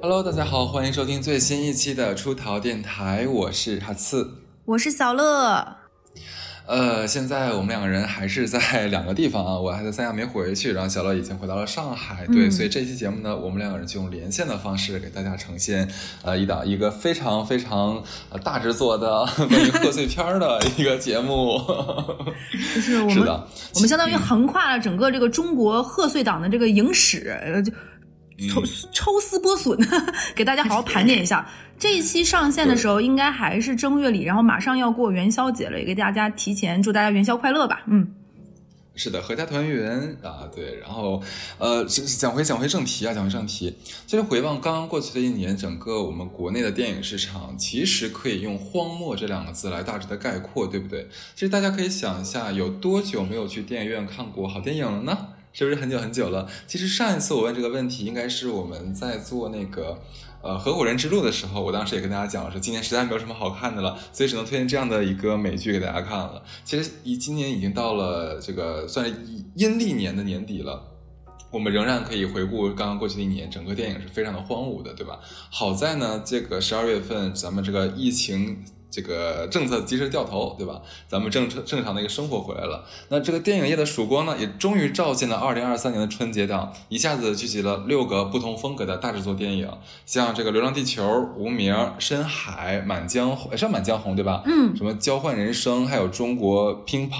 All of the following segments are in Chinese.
Hello，大家好，欢迎收听最新一期的出逃电台，我是哈刺，我是小乐。呃，现在我们两个人还是在两个地方啊，我还在三亚没回去，然后小乐已经回到了上海。对，所以这期节目呢，我们两个人就用连线的方式给大家呈现呃一档一个非常非常呃大制作的关于贺岁片的一个节目。就是我们我们相当于横跨了整个这个中国贺岁档的这个影史，呃就。抽抽丝剥笋，给大家好好盘点一下。这一期上线的时候，应该还是正月里，然后马上要过元宵节了，也给大家提前祝大家元宵快乐吧。嗯，是的，阖家团圆啊，对。然后，呃，讲回讲回正题啊，讲回正题。其实回望刚刚过去的一年，整个我们国内的电影市场，其实可以用荒漠这两个字来大致的概括，对不对？其实大家可以想一下，有多久没有去电影院看过好电影了呢？是不是很久很久了？其实上一次我问这个问题，应该是我们在做那个呃合伙人之路的时候，我当时也跟大家讲了，说今年实在没有什么好看的了，所以只能推荐这样的一个美剧给大家看了。其实以今年已经到了这个算是阴历年的年底了，我们仍然可以回顾刚刚过去的一年，整个电影是非常的荒芜的，对吧？好在呢，这个十二月份咱们这个疫情。这个政策及时掉头，对吧？咱们正正正常的一个生活回来了。那这个电影业的曙光呢，也终于照进了二零二三年的春节档，一下子聚集了六个不同风格的大制作电影，像这个《流浪地球》《无名》《深海》《满江红》是《满江红》对吧？嗯。什么《交换人生》，还有《中国乒乓》，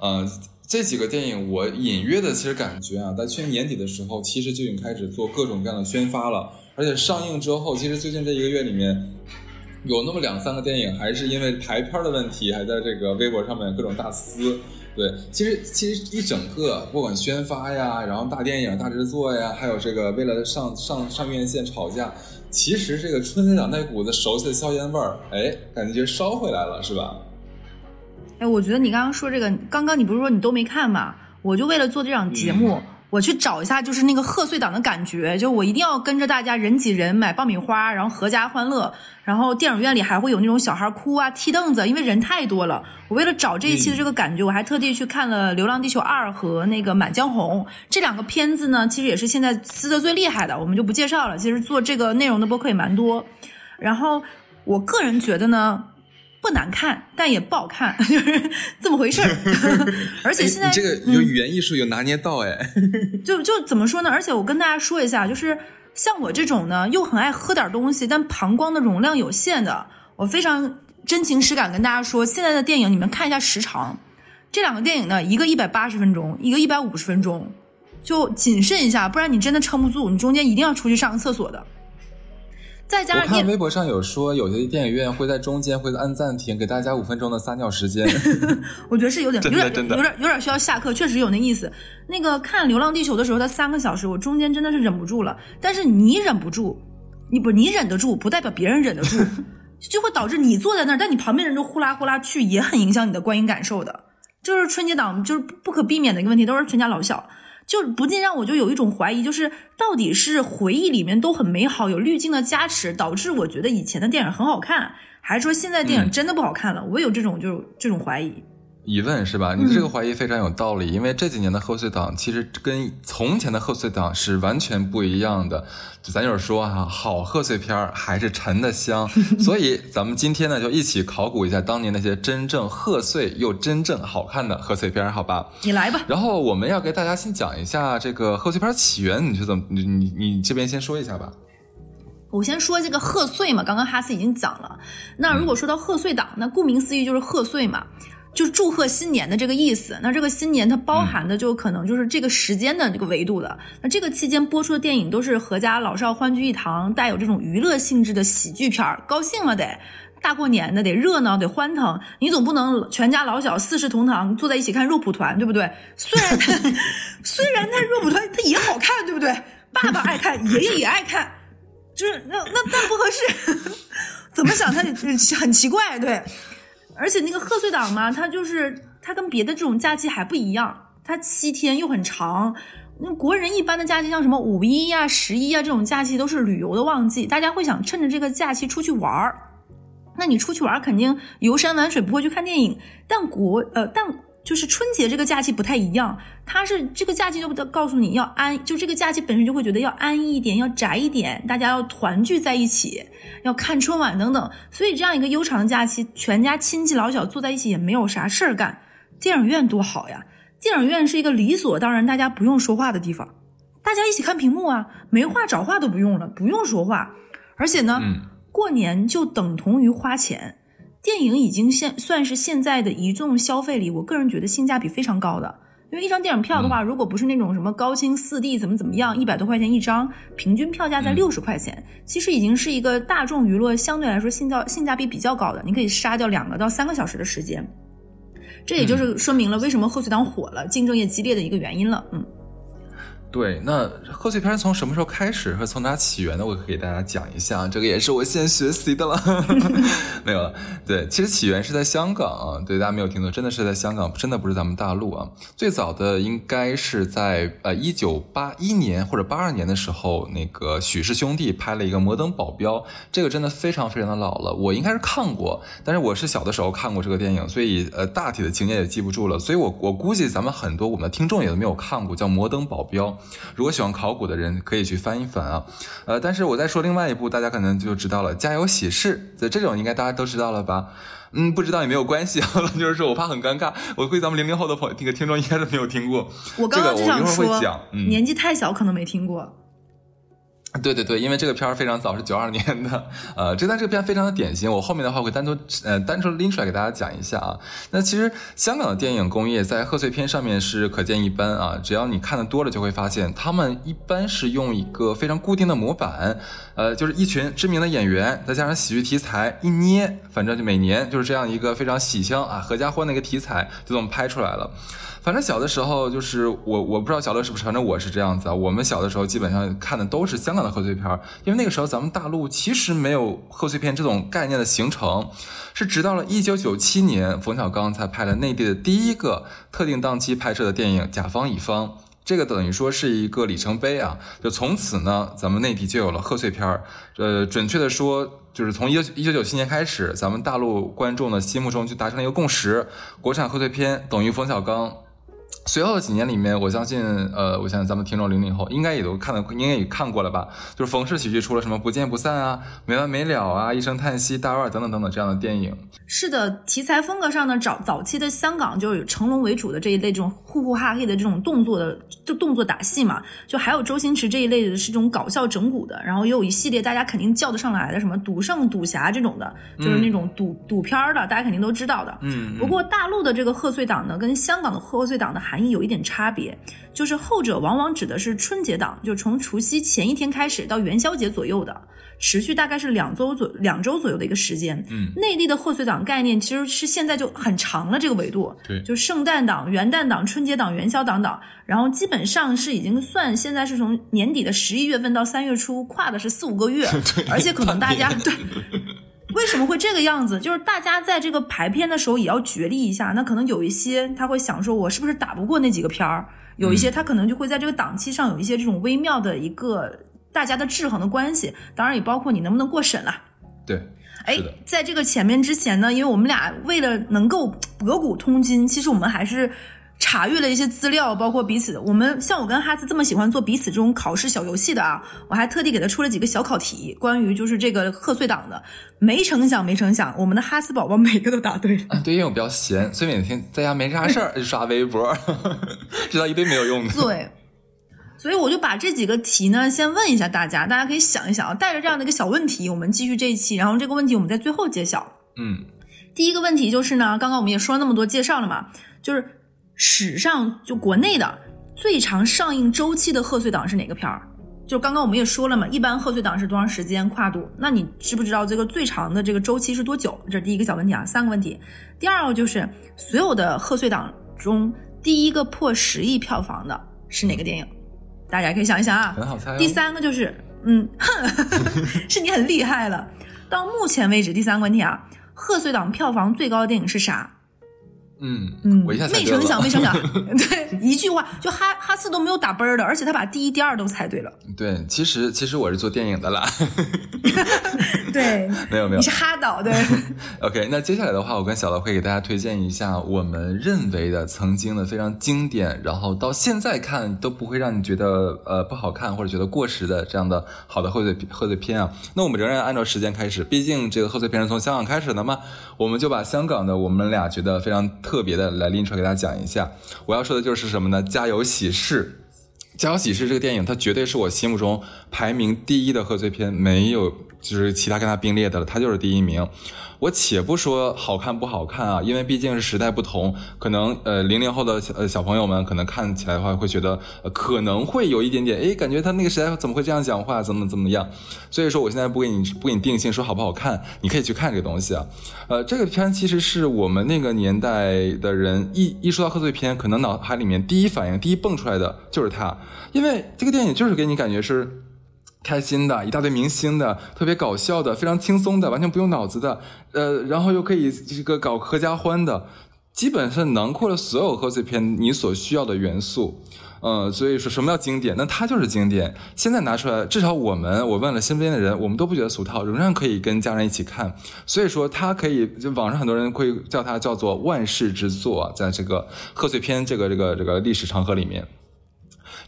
呃，这几个电影我隐约的其实感觉啊，在去年年底的时候，其实就已经开始做各种各样的宣发了，而且上映之后，其实最近这一个月里面。有那么两三个电影，还是因为排片的问题，还在这个微博上面各种大撕。对，其实其实一整个，不管宣发呀，然后大电影、大制作呀，还有这个为了上上上院线吵架，其实这个春节档那股子熟悉的硝烟味儿，哎，感觉烧回来了，是吧？哎，我觉得你刚刚说这个，刚刚你不是说你都没看吗？我就为了做这档节目。我去找一下，就是那个贺岁档的感觉，就我一定要跟着大家人挤人买爆米花，然后阖家欢乐，然后电影院里还会有那种小孩哭啊、踢凳子，因为人太多了。我为了找这一期的这个感觉，我还特地去看了《流浪地球二》和那个《满江红》这两个片子呢，其实也是现在撕的最厉害的，我们就不介绍了。其实做这个内容的播客也蛮多，然后我个人觉得呢。不难看，但也不好看，就是这么回事儿。而且现在这个有语言艺术有拿捏到哎，就就怎么说呢？而且我跟大家说一下，就是像我这种呢，又很爱喝点东西，但膀胱的容量有限的，我非常真情实感跟大家说，现在的电影你们看一下时长，这两个电影呢，一个一百八十分钟，一个一百五十分钟，就谨慎一下，不然你真的撑不住，你中间一定要出去上个厕所的。再加上我看微博上有说，有些电影院会在中间会按暂停，给大家五分钟的撒尿时间。我觉得是有点有点有点有点需要下课，确实有那意思。那个看《流浪地球》的时候，它三个小时，我中间真的是忍不住了。但是你忍不住，你不你忍得住，不代表别人忍得住，就会导致你坐在那儿，但你旁边人都呼啦呼啦去，也很影响你的观影感受的。就是春节档就是不可避免的一个问题，都是全家老小。就不禁让我就有一种怀疑，就是到底是回忆里面都很美好，有滤镜的加持，导致我觉得以前的电影很好看，还是说现在电影真的不好看了？我有这种就这种怀疑。疑问是吧？你的这个怀疑非常有道理，因为这几年的贺岁档其实跟从前的贺岁档是完全不一样的。就咱就是说哈，好贺岁片还是沉的香，所以咱们今天呢就一起考古一下当年那些真正贺岁又真正好看的贺岁片，好吧？你来吧。然后我们要给大家先讲一下这个贺岁片起源，你是怎么？你你你这边先说一下吧。我先说这个贺岁嘛，刚刚哈斯已经讲了。那如果说到贺岁档，那顾名思义就是贺岁嘛。就祝贺新年的这个意思，那这个新年它包含的就可能就是这个时间的这个维度的。那这个期间播出的电影都是合家老少欢聚一堂，带有这种娱乐性质的喜剧片儿，高兴了得，大过年的得热闹得欢腾。你总不能全家老小四世同堂坐在一起看肉蒲团，对不对？虽然它 虽然它肉蒲团它也好看，对不对？爸爸爱看，爷爷也爱看，就是那那但不合适。怎么想它很奇怪，对。而且那个贺岁档嘛，它就是它跟别的这种假期还不一样，它七天又很长。那国人一般的假期，像什么五一呀、十一啊这种假期，都是旅游的旺季，大家会想趁着这个假期出去玩儿。那你出去玩儿肯定游山玩水，不会去看电影。但国呃，但就是春节这个假期不太一样，它是这个假期就告诉你要安，就这个假期本身就会觉得要安逸一点，要宅一点，大家要团聚在一起，要看春晚等等。所以这样一个悠长的假期，全家亲戚老小坐在一起也没有啥事儿干，电影院多好呀！电影院是一个理所当然大家不用说话的地方，大家一起看屏幕啊，没话找话都不用了，不用说话，而且呢。过年就等同于花钱，电影已经现算是现在的一众消费里，我个人觉得性价比非常高的。因为一张电影票的话，如果不是那种什么高清四 D 怎么怎么样，一百多块钱一张，平均票价在六十块钱，其实已经是一个大众娱乐相对来说性价性价比比较高的。你可以杀掉两个到三个小时的时间，这也就是说明了为什么贺岁档火了，竞争也激烈的一个原因了。嗯。对，那贺岁片从什么时候开始和从哪起源的？我可以给大家讲一下，这个也是我现学习的了。没有了，对，其实起源是在香港啊。对，大家没有听错，真的是在香港，真的不是咱们大陆啊。最早的应该是在呃一九八一年或者八二年的时候，那个许氏兄弟拍了一个《摩登保镖》，这个真的非常非常的老了。我应该是看过，但是我是小的时候看过这个电影，所以呃大体的情节也记不住了。所以我我估计咱们很多我们的听众也都没有看过，叫《摩登保镖》。如果喜欢考古的人可以去翻一翻啊，呃，但是我再说另外一部，大家可能就知道了，《家有喜事》。这种应该大家都知道了吧？嗯，不知道也没有关系啊，就是说我怕很尴尬，我估计咱们零零后的朋那个听众应该是没有听过。我刚刚就想说，嗯、年纪太小可能没听过。对对对，因为这个片儿非常早，是九二年的，呃，这但这个片非常的典型，我后面的话会单独呃单独拎出来给大家讲一下啊。那其实香港的电影工业在贺岁片上面是可见一斑啊，只要你看的多了，就会发现他们一般是用一个非常固定的模板，呃，就是一群知名的演员，再加上喜剧题材一捏，反正就每年就是这样一个非常喜庆啊、合家欢的一个题材，就这么拍出来了。反正小的时候就是我，我不知道小乐是不是，反正我是这样子啊。我们小的时候基本上看的都是香港的贺岁片，因为那个时候咱们大陆其实没有贺岁片这种概念的形成，是直到了一九九七年，冯小刚才拍了内地的第一个特定档期拍摄的电影《甲方乙方》，这个等于说是一个里程碑啊。就从此呢，咱们内地就有了贺岁片儿。呃，准确的说，就是从一九一九九七年开始，咱们大陆观众的心目中就达成了一个共识：国产贺岁片等于冯小刚。随后的几年里面，我相信，呃，我相信咱们听众零零后应该也都看了，应该也看过了吧？就是冯氏喜剧出了什么《不见不散》啊，《没完没了》啊，《一声叹息》、《大腕》等等等等这样的电影。是的，题材风格上呢，早早期的香港就有成龙为主的这一类这种呼呼哈嘿的这种动作的，就动作打戏嘛。就还有周星驰这一类的是这种搞笑整蛊的，然后也有一系列大家肯定叫得上来的，什么赌圣、赌侠这种的，就是那种赌赌片的，大家肯定都知道的。嗯。不过大陆的这个贺岁档呢，跟香港的贺岁档的含义有一点差别，就是后者往往指的是春节档，就从除夕前一天开始到元宵节左右的，持续大概是两周左两周左右的一个时间。嗯，内地的贺岁档概念其实是现在就很长了，这个维度，对，就圣诞档、元旦档、春节档、元宵档档，然后基本上是已经算现在是从年底的十一月份到三月初，跨的是四五个月，而且可能大家对。为什么会这个样子？就是大家在这个排片的时候也要角力一下。那可能有一些他会想说，我是不是打不过那几个片儿？有一些他可能就会在这个档期上有一些这种微妙的一个大家的制衡的关系。当然也包括你能不能过审了。对，哎，在这个前面之前呢，因为我们俩为了能够博古通今，其实我们还是。查阅了一些资料，包括彼此。我们像我跟哈斯这么喜欢做彼此这种考试小游戏的啊，我还特地给他出了几个小考题，关于就是这个贺岁档的。没成想，没成想，我们的哈斯宝宝每个都答对了。对，因为我比较闲，所以每天在家没啥事儿就刷微博，知道一堆没有用的。对，所以我就把这几个题呢，先问一下大家，大家可以想一想啊，带着这样的一个小问题，我们继续这一期。然后这个问题我们在最后揭晓。嗯，第一个问题就是呢，刚刚我们也说了那么多介绍了嘛，就是。史上就国内的最长上映周期的贺岁档是哪个片儿？就刚刚我们也说了嘛，一般贺岁档是多长时间跨度？那你知不知道这个最长的这个周期是多久？这是第一个小问题啊，三个问题。第二个就是所有的贺岁档中第一个破十亿票房的是哪个电影？大家可以想一想啊。很好猜。第三个就是，嗯，哼 是你很厉害了。到目前为止，第三个问题啊，贺岁档票房最高的电影是啥？嗯嗯，我一下没成想，没成想，对，一句话就哈哈四都没有打奔儿的，而且他把第一、第二都猜对了。对，其实其实我是做电影的啦。对，没有没有你是哈导对。OK，那接下来的话，我跟小乐会给大家推荐一下我们认为的曾经的非常经典，然后到现在看都不会让你觉得呃不好看或者觉得过时的这样的好的贺岁贺岁片啊。那我们仍然按照时间开始，毕竟这个贺岁片是从香港开始的嘛，我们就把香港的我们俩觉得非常特别的来拎出来给大家讲一下。我要说的就是什么呢？家有喜事。《家有喜事》这个电影，它绝对是我心目中排名第一的贺岁片，没有就是其他跟它并列的了，它就是第一名。我且不说好看不好看啊，因为毕竟是时代不同，可能呃零零后的小呃小朋友们可能看起来的话会觉得、可能会有一点点，诶，感觉他那个时代怎么会这样讲话，怎么怎么样？所以说我现在不给你不给你定性说好不好看，你可以去看这个东西啊。呃，这个片其实是我们那个年代的人一一说到贺岁片，可能脑海里面第一反应第一蹦出来的就是它，因为这个电影就是给你感觉是。开心的，一大堆明星的，特别搞笑的，非常轻松的，完全不用脑子的，呃，然后又可以这个搞合家欢的，基本上囊括了所有贺岁片你所需要的元素。嗯，所以说什么叫经典？那它就是经典。现在拿出来，至少我们，我问了身边的人，我们都不觉得俗套，仍然可以跟家人一起看。所以说，它可以，就网上很多人会叫它叫做万世之作，在这个贺岁片这个这个这个历史长河里面。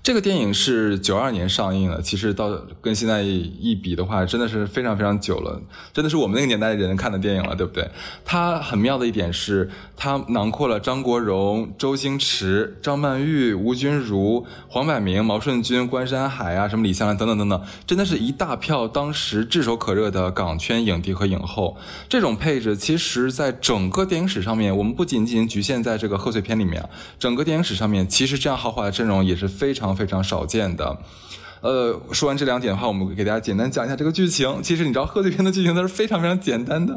这个电影是九二年上映的，其实到跟现在一比的话，真的是非常非常久了，真的是我们那个年代的人看的电影了，对不对？它很妙的一点是，它囊括了张国荣、周星驰、张曼玉、吴君如、黄百鸣、毛舜筠、关山海啊，什么李香兰等等等等，真的是一大票当时炙手可热的港圈影帝和影后。这种配置，其实在整个电影史上面，我们不仅仅局限在这个贺岁片里面，整个电影史上面，其实这样豪华的阵容也是非常。非常少见的，呃，说完这两点的话，我们给大家简单讲一下这个剧情。其实你知道贺岁片的剧情它是非常非常简单的，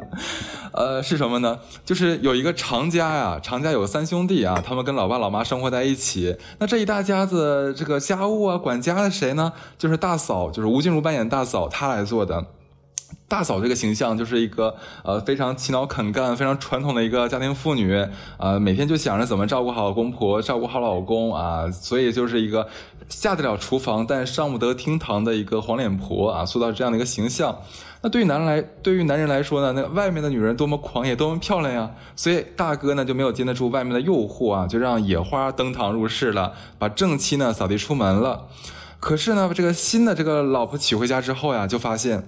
呃，是什么呢？就是有一个常家呀，常家有三兄弟啊，他们跟老爸老妈生活在一起。那这一大家子这个家务啊，管家的谁呢？就是大嫂，就是吴君如扮演大嫂，她来做的。大嫂这个形象就是一个呃非常勤劳肯干、非常传统的一个家庭妇女啊、呃，每天就想着怎么照顾好公婆、照顾好老公啊，所以就是一个下得了厨房但上不得厅堂的一个黄脸婆啊，塑造这样的一个形象。那对于男人来，对于男人来说呢，那外面的女人多么狂野、多么漂亮呀，所以大哥呢就没有经得住外面的诱惑啊，就让野花登堂入室了，把正妻呢扫地出门了。可是呢，这个新的这个老婆娶回家之后呀，就发现。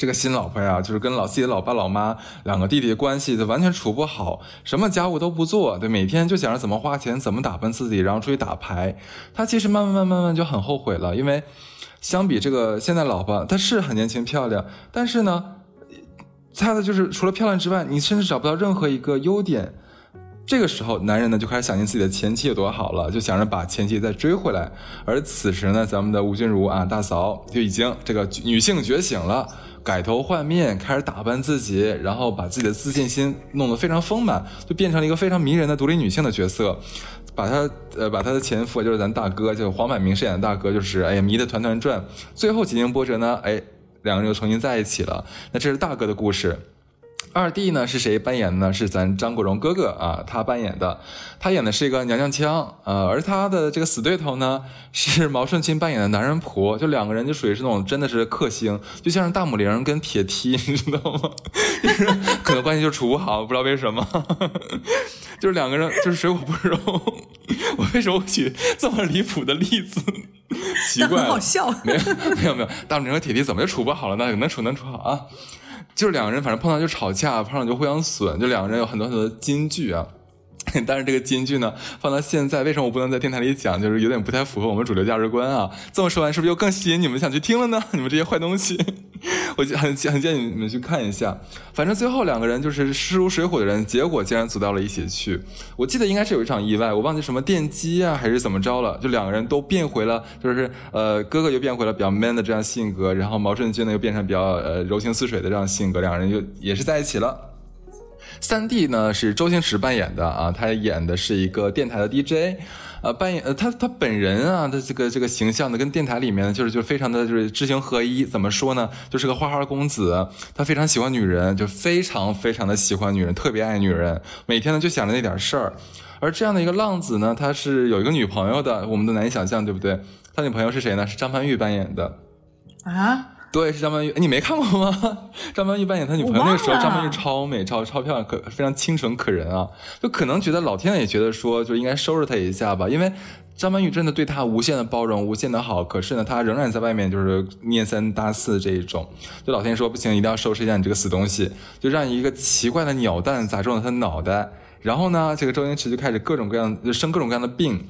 这个新老婆呀，就是跟老自己的老爸老妈两个弟弟的关系，就完全处不好，什么家务都不做，对，每天就想着怎么花钱，怎么打扮自己，然后出去打牌。他其实慢慢慢慢慢就很后悔了，因为相比这个现在老婆，她是很年轻漂亮，但是呢，她的就是除了漂亮之外，你甚至找不到任何一个优点。这个时候，男人呢就开始想念自己的前妻有多好了，就想着把前妻再追回来。而此时呢，咱们的吴君如啊，大嫂就已经这个女性觉醒了。改头换面，开始打扮自己，然后把自己的自信心弄得非常丰满，就变成了一个非常迷人的独立女性的角色。把她呃，把她的前夫就是咱大哥，就是黄百鸣饰演的大哥，就是哎呀迷得团团转。最后几经波折呢，哎，两个人又重新在一起了。那这是大哥的故事。二弟呢是谁扮演的呢？是咱张国荣哥哥啊，他扮演的，他演的是一个娘娘腔，呃，而他的这个死对头呢是毛舜筠扮演的男人婆，就两个人就属于是那种真的是克星，就像是大母零跟铁梯，你知道吗？就是可能关系就处不好，不知道为什么，就是两个人就是水火不容。我为什么会举这么离谱的例子？奇怪，很好笑。没有没有没有，大母零和铁梯怎么就处不好了呢？能处能处好啊？就是两个人，反正碰到就吵架，碰到就互相损，就两个人有很多很多金句啊。但是这个金句呢，放到现在，为什么我不能在电台里讲？就是有点不太符合我们主流价值观啊。这么说完，是不是又更吸引你们想去听了呢？你们这些坏东西，我就很很建议你们去看一下。反正最后两个人就是势如水火的人，结果竟然走到了一起去。我记得应该是有一场意外，我忘记什么电击啊，还是怎么着了，就两个人都变回了，就是呃，哥哥又变回了比较 man 的这样性格，然后毛舜筠呢又变成比较呃柔情似水的这样性格，两人就也是在一起了。三弟呢是周星驰扮演的啊，他演的是一个电台的 DJ。呃，扮演呃，他他本人啊的这个这个形象呢，跟电台里面就是就非常的就是知行合一。怎么说呢？就是个花花公子，他非常喜欢女人，就非常非常的喜欢女人，特别爱女人，每天呢就想着那点事儿。而这样的一个浪子呢，他是有一个女朋友的，我们都难以想象，对不对？他女朋友是谁呢？是张曼玉扮演的啊。对，是张曼玉，你没看过吗？张曼玉扮演他女朋友那个时候，张曼玉超美、超超漂亮，可非常清纯可人啊。就可能觉得老天爷也觉得说，就应该收拾他一下吧，因为张曼玉真的对他无限的包容、无限的好。可是呢，他仍然在外面就是念三搭四这一种。就老天爷说不行，一定要收拾一下你这个死东西，就让一个奇怪的鸟蛋砸中了他的脑袋。然后呢，这个周星驰就开始各种各样就生各种各样的病。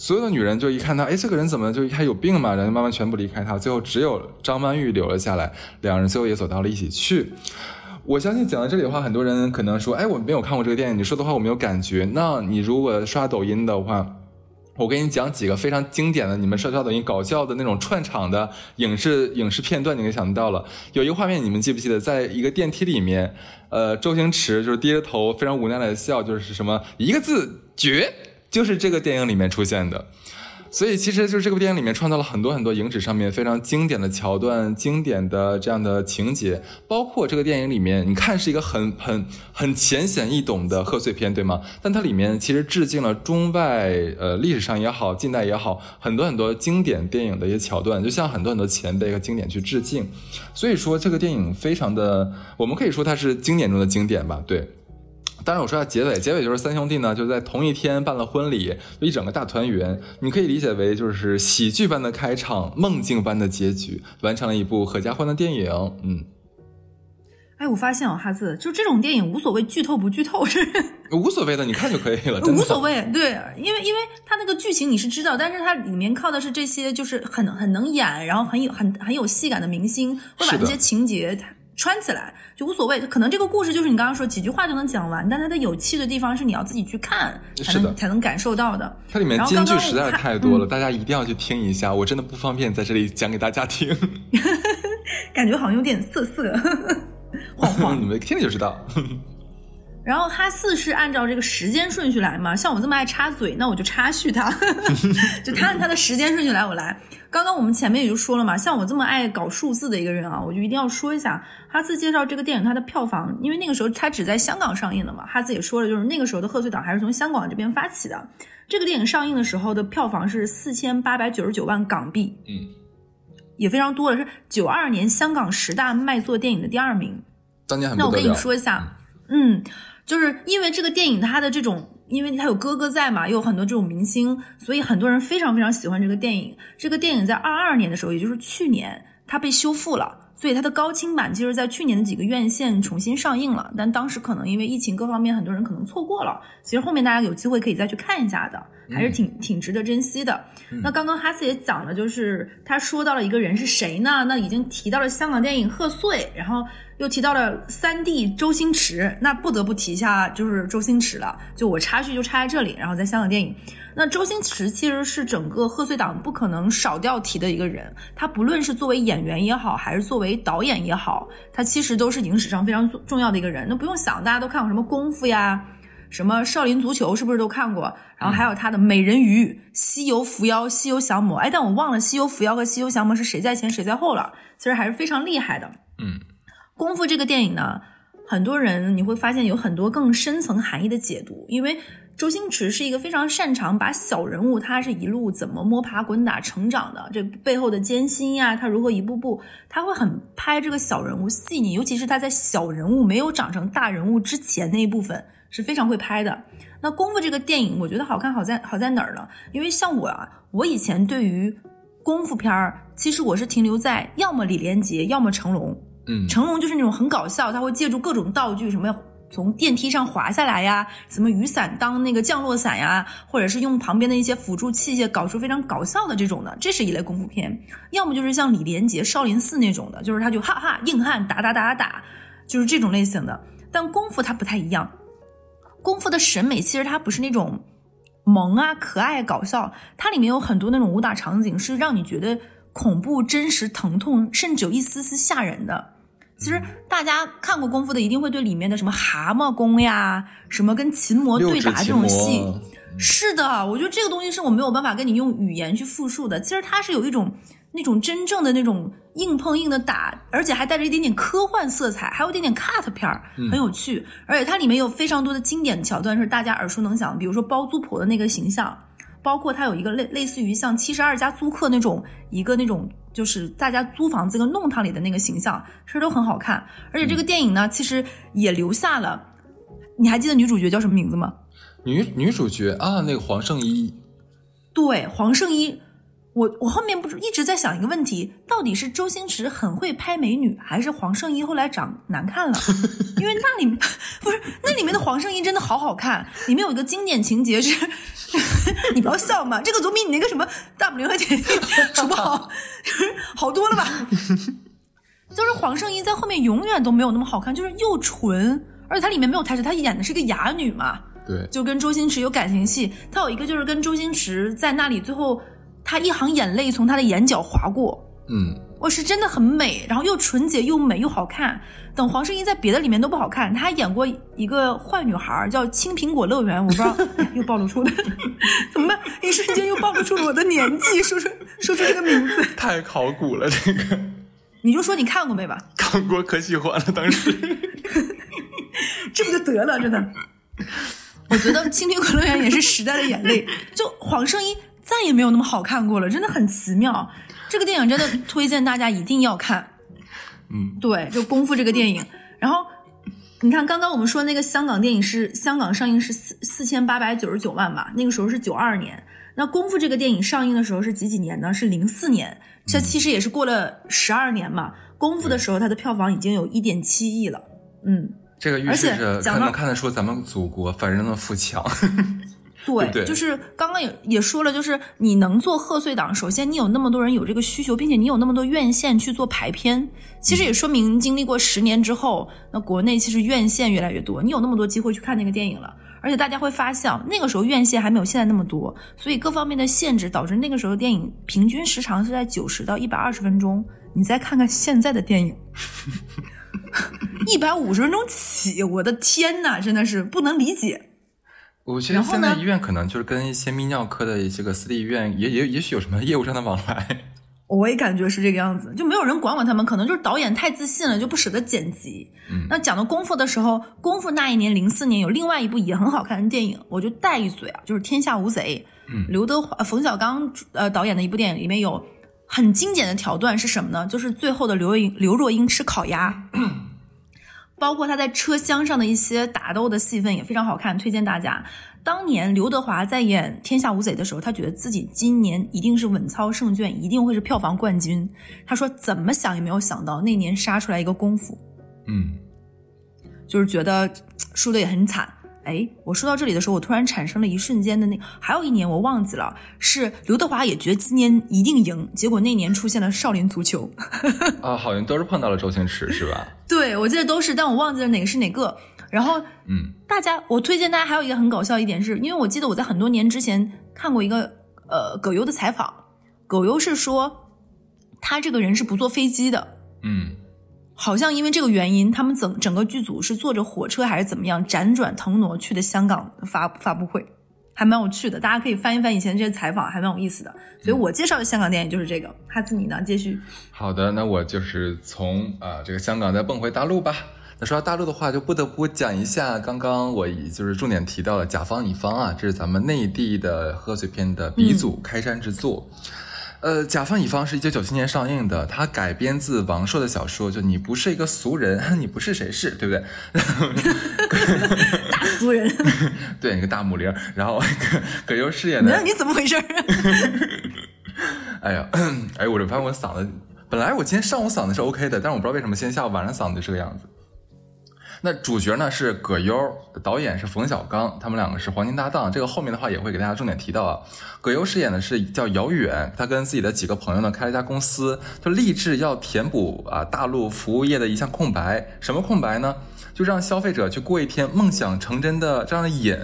所有的女人就一看他，哎，这个人怎么就还有病嘛？然后慢慢全部离开他，最后只有张曼玉留了下来，两人最后也走到了一起去。我相信讲到这里的话，很多人可能说，哎，我没有看过这个电影，你说的话我没有感觉。那你如果刷抖音的话，我给你讲几个非常经典的，你们刷刷抖音搞笑的那种串场的影视影视片段，你可以想到了。有一个画面，你们记不记得，在一个电梯里面，呃，周星驰就是低着头，非常无奈的笑，就是什么一个字绝。就是这个电影里面出现的，所以其实就是这部电影里面创造了很多很多影史上面非常经典的桥段、经典的这样的情节，包括这个电影里面，你看是一个很很很浅显易懂的贺岁片，对吗？但它里面其实致敬了中外呃历史上也好、近代也好，很多很多经典电影的一些桥段，就像很多很多前辈和经典去致敬。所以说这个电影非常的，我们可以说它是经典中的经典吧？对。当然，我说下结尾，结尾就是三兄弟呢就在同一天办了婚礼，就一整个大团圆。你可以理解为就是喜剧般的开场，梦境般的结局，完成了一部合家欢的电影。嗯，哎，我发现哦，哈子，就这种电影无所谓剧透不剧透，是无所谓的，你看就可以了，无所谓。对，因为因为它那个剧情你是知道，但是它里面靠的是这些就是很很能演，然后很有很很有戏感的明星，会把这些情节。穿起来就无所谓，可能这个故事就是你刚刚说几句话就能讲完，但它的有趣的地方是你要自己去看才能才能感受到的。它里面金句实在是太多了，大家一定要去听一下。我真的不方便在这里讲给大家听，感觉好像有点涩涩，晃晃。你们听了就知道。然后哈四是按照这个时间顺序来嘛，像我这么爱插嘴，那我就插叙他，就他按他的时间顺序来，我来。刚刚我们前面也就说了嘛，像我这么爱搞数字的一个人啊，我就一定要说一下哈斯介绍这个电影它的票房，因为那个时候它只在香港上映的嘛。哈斯也说了，就是那个时候的贺岁档还是从香港这边发起的。这个电影上映的时候的票房是四千八百九十九万港币，嗯，也非常多了，是九二年香港十大卖座电影的第二名。当年很那我跟你说一下，嗯。就是因为这个电影它的这种，因为它有哥哥在嘛，又有很多这种明星，所以很多人非常非常喜欢这个电影。这个电影在二二年的时候，也就是去年，它被修复了。所以它的高清版其实，在去年的几个院线重新上映了，但当时可能因为疫情各方面，很多人可能错过了。其实后面大家有机会可以再去看一下的，还是挺挺值得珍惜的。那刚刚哈斯也讲了，就是他说到了一个人是谁呢？那已经提到了香港电影贺岁，然后又提到了三弟周星驰，那不得不提一下就是周星驰了。就我插叙就插在这里，然后在香港电影。那周星驰其实是整个贺岁档不可能少掉提的一个人，他不论是作为演员也好，还是作为导演也好，他其实都是影史上非常重要的一个人。那不用想，大家都看过什么功夫呀，什么少林足球，是不是都看过？然后还有他的美人鱼、西游伏妖、西游降魔。哎，但我忘了西游伏妖和西游降魔是谁在前谁在后了。其实还是非常厉害的。嗯，功夫这个电影呢，很多人你会发现有很多更深层含义的解读，因为。周星驰是一个非常擅长把小人物，他是一路怎么摸爬滚打成长的，这背后的艰辛呀，他如何一步步，他会很拍这个小人物细腻，尤其是他在小人物没有长成大人物之前那一部分是非常会拍的。那功夫这个电影，我觉得好看好在好在哪儿呢？因为像我啊，我以前对于功夫片儿，其实我是停留在要么李连杰，要么成龙。嗯，成龙就是那种很搞笑，他会借助各种道具什么。从电梯上滑下来呀，什么雨伞当那个降落伞呀，或者是用旁边的一些辅助器械搞出非常搞笑的这种的，这是一类功夫片；要么就是像李连杰、少林寺那种的，就是他就哈哈硬汉打打打打打，就是这种类型的。但功夫它不太一样，功夫的审美其实它不是那种萌啊、可爱、搞笑，它里面有很多那种武打场景是让你觉得恐怖、真实、疼痛，甚至有一丝丝吓人的。其实大家看过功夫的，一定会对里面的什么蛤蟆功呀，什么跟琴魔对打这种戏，是的，我觉得这个东西是我没有办法跟你用语言去复述的。其实它是有一种那种真正的那种硬碰硬的打，而且还带着一点点科幻色彩，还有一点点 cut 片儿，很有趣。而且它里面有非常多的经典桥段是大家耳熟能详，比如说包租婆的那个形象，包括它有一个类类似于像七十二家租客那种一个那种。就是大家租房子跟弄堂里的那个形象，其实都很好看。而且这个电影呢，其实也留下了。你还记得女主角叫什么名字吗？女女主角啊，那个黄圣依。对，黄圣依。我我后面不是一直在想一个问题，到底是周星驰很会拍美女，还是黄圣依后来长难看了？因为那里面不是那里面的黄圣依真的好好看。里面有一个经典情节是，你不要笑嘛，这个总比你那个什么大拇联合姐弟处不好，好多了吧？就是黄圣依在后面永远都没有那么好看，就是又纯，而且她里面没有台词，她演的是个哑女嘛，对，就跟周星驰有感情戏。她有一个就是跟周星驰在那里最后。她一行眼泪从她的眼角划过，嗯，我是真的很美，然后又纯洁又美又好看。等黄圣依在别的里面都不好看，她还演过一个坏女孩，叫《青苹果乐园》，我不知道 又暴露出了，怎么办？一瞬间又暴露出了我的年纪，说出说出这个名字，太考古了这个。你就说你看过没吧？看过，可喜欢了，当时。这不就得了？真的，我觉得《青苹果乐园》也是时代的眼泪。就黄圣依。再也没有那么好看过了，真的很奇妙。这个电影真的推荐大家一定要看。嗯，对，就《功夫》这个电影。然后你看，刚刚我们说那个香港电影是香港上映是四四千八百九十九万吧？那个时候是九二年。那《功夫》这个电影上映的时候是几几年呢？是零四年。这其实也是过了十二年嘛。《功夫》的时候，它的票房已经有一点七亿了。嗯，这个预示着可能看得出咱们祖国繁荣的富强。对，就是刚刚也也说了，就是你能做贺岁档，首先你有那么多人有这个需求，并且你有那么多院线去做排片，其实也说明经历过十年之后，那国内其实院线越来越多，你有那么多机会去看那个电影了，而且大家会发现，那个时候院线还没有现在那么多，所以各方面的限制导致那个时候电影平均时长是在九十到一百二十分钟。你再看看现在的电影，一百五十分钟起，我的天呐，真的是不能理解。我觉得现在医院可能就是跟一些泌尿科的一些个私立医院也也也许有什么业务上的往来。我也感觉是这个样子，就没有人管管他们，可能就是导演太自信了，就不舍得剪辑。嗯，那讲到功夫的时候，功夫那一年零四年有另外一部也很好看的电影，我就带一嘴啊，就是《天下无贼》。嗯，刘德华、冯小刚呃导演的一部电影，里面有很经典的桥段是什么呢？就是最后的刘英刘若英吃烤鸭。包括他在车厢上的一些打斗的戏份也非常好看，推荐大家。当年刘德华在演《天下无贼》的时候，他觉得自己今年一定是稳操胜券，一定会是票房冠军。他说怎么想也没有想到那年杀出来一个功夫，嗯，就是觉得输的也很惨。哎，我说到这里的时候，我突然产生了一瞬间的那，还有一年我忘记了，是刘德华也觉得今年一定赢，结果那年出现了少林足球。啊，好像都是碰到了周星驰，是吧？对，我记得都是，但我忘记了哪个是哪个。然后，嗯，大家，我推荐大家还有一个很搞笑一点，是因为我记得我在很多年之前看过一个呃葛优的采访，葛优是说他这个人是不坐飞机的，嗯。好像因为这个原因，他们整整个剧组是坐着火车还是怎么样辗转腾挪去的香港发发布会，还蛮有趣的。大家可以翻一翻以前这些采访，还蛮有意思的。所以我介绍的香港电影就是这个。哈兹，你呢？继续。好的，那我就是从啊这个香港再蹦回大陆吧。那说到大陆的话，就不得不讲一下刚刚我以就是重点提到的甲方乙方啊，这是咱们内地的贺岁片的鼻祖开山之作。呃，甲方乙方是一九九七年上映的，它改编自王朔的小说，就你不是一个俗人，你不是谁是，对不对？大俗人，对，一个大母零，然后葛优饰演的，你怎么回事？哎呀，哎，我这发现我嗓子，本来我今天上午嗓子是 OK 的，但是我不知道为什么今天下午晚上嗓子就这个样子。那主角呢是葛优，导演是冯小刚，他们两个是黄金搭档。这个后面的话也会给大家重点提到啊。葛优饰演的是叫姚远，他跟自己的几个朋友呢开了一家公司，就立志要填补啊大陆服务业的一项空白。什么空白呢？就让消费者去过一天梦想成真的这样的瘾。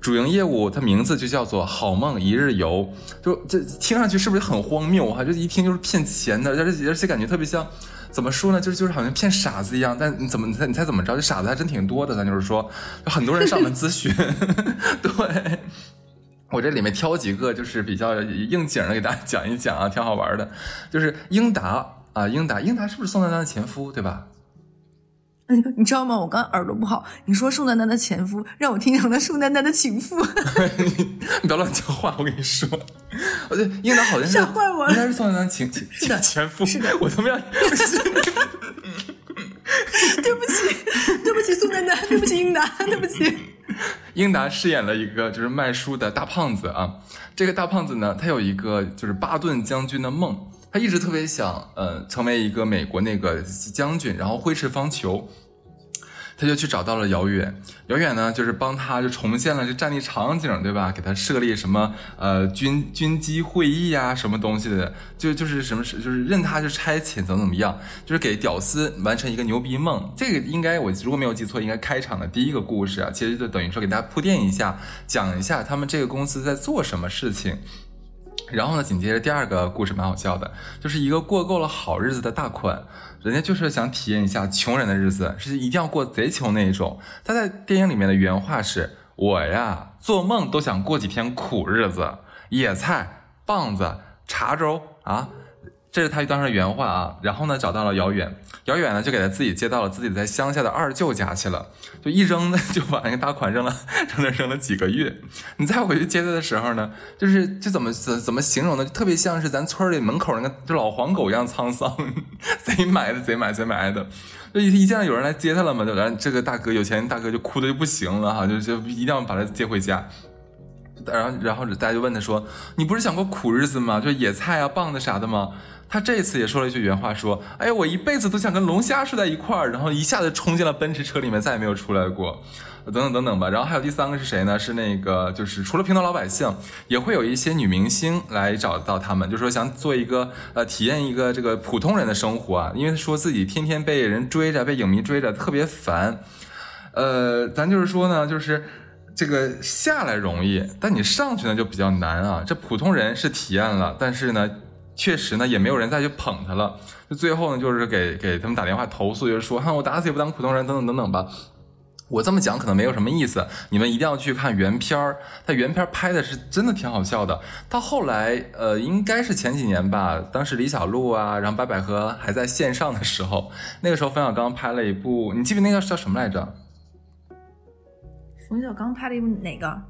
主营业务它名字就叫做好梦一日游。就这听上去是不是很荒谬哈？就一听就是骗钱的，而且而且感觉特别像。怎么说呢？就是就是好像骗傻子一样。但你怎么你猜你猜怎么着？这傻子还真挺多的。咱就是说，有很多人上门咨询。对，我这里面挑几个就是比较应景的给大家讲一讲啊，挺好玩的。就是英达啊，英达，英达是不是宋丹丹的前夫？对吧？你知道吗？我刚耳朵不好，你说宋丹丹的前夫，让我听成了宋丹丹的情妇。你不要乱讲话，我跟你说。哦对，英达好像是吓坏我了应该是宋丹丹情情是的前夫。是的我他妈要。对不起，对不起，宋丹丹，对不起，英达，对不起。英达饰演了一个就是卖书的大胖子啊。这个大胖子呢，他有一个就是巴顿将军的梦，他一直特别想呃成为一个美国那个将军，然后挥斥方遒。他就去找到了遥远，遥远呢就是帮他就重现了这战地场景，对吧？给他设立什么呃军军机会议啊，什么东西的，就就是什么是就是任他就差遣怎么怎么样，就是给屌丝完成一个牛逼梦。这个应该我如果没有记错，应该开场的第一个故事啊，其实就等于说给大家铺垫一下，讲一下他们这个公司在做什么事情。然后呢，紧接着第二个故事蛮好笑的，就是一个过够了好日子的大款，人家就是想体验一下穷人的日子，是一定要过贼穷那一种。他在电影里面的原话是：“我呀，做梦都想过几天苦日子，野菜、棒子、茶粥啊。”这是他当时原话啊。然后呢，找到了姚远，姚远呢就给他自己接到了自己在乡下的二舅家去了，就一扔呢就把那个大款扔了，扔那扔了几个月。你再回去接他的时候呢，就是就怎么怎怎么形容呢？特别像是咱村里门口那个就老黄狗一样沧桑，贼埋的贼埋贼埋的。就一一见到有人来接他了嘛，就然后这个大哥有钱大哥就哭的就不行了哈，就就一定要把他接回家。然后然后大家就问他说：“你不是想过苦日子吗？就野菜啊、棒子啥的吗？”他这次也说了一句原话，说：“哎呀，我一辈子都想跟龙虾睡在一块儿。”然后一下子冲进了奔驰车里面，再也没有出来过。等等等等吧。然后还有第三个是谁呢？是那个就是除了平头老百姓，也会有一些女明星来找到他们，就说想做一个呃体验一个这个普通人的生活啊，因为说自己天天被人追着，被影迷追着，特别烦。呃，咱就是说呢，就是这个下来容易，但你上去呢就比较难啊。这普通人是体验了，但是呢，确实呢也没有人再去捧他了。就最后呢，就是给给他们打电话投诉，就是说，哈，我打死也不当普通人，等等等等吧。我这么讲可能没有什么意思，你们一定要去看原片儿。他原片儿拍的是真的挺好笑的。到后来，呃，应该是前几年吧，当时李小璐啊，然后白百合还在线上的时候，那个时候冯小刚拍了一部，你记不记得那个叫什么来着？冯小刚拍了一部哪个？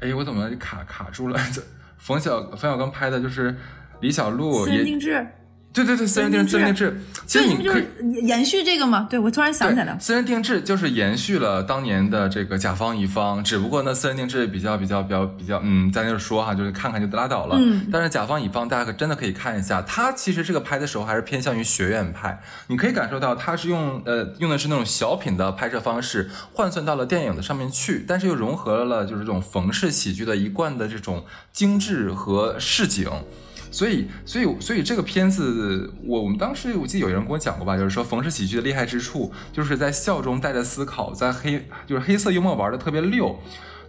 哎，我怎么卡卡住了？这 冯小冯小刚拍的就是李小璐私人也定制。对对对，私人定制，私人定制。其实这不就你可以是延续这个吗？对，我突然想起来了，。私人定制就是延续了当年的这个甲方乙方，只不过呢，私人定制比较比较比较比较，嗯，咱就是说哈，就是看看就拉倒了。嗯但是甲方乙方大家可真的可以看一下，他其实这个拍的时候还是偏向于学院派，你可以感受到他是用呃用的是那种小品的拍摄方式换算到了电影的上面去，但是又融合了就是这种冯氏喜剧的一贯的这种精致和市井。所以，所以，所以这个片子，我我们当时我记得有人跟我讲过吧，就是说冯氏喜剧的厉害之处，就是在笑中带着思考，在黑就是黑色幽默玩的特别溜。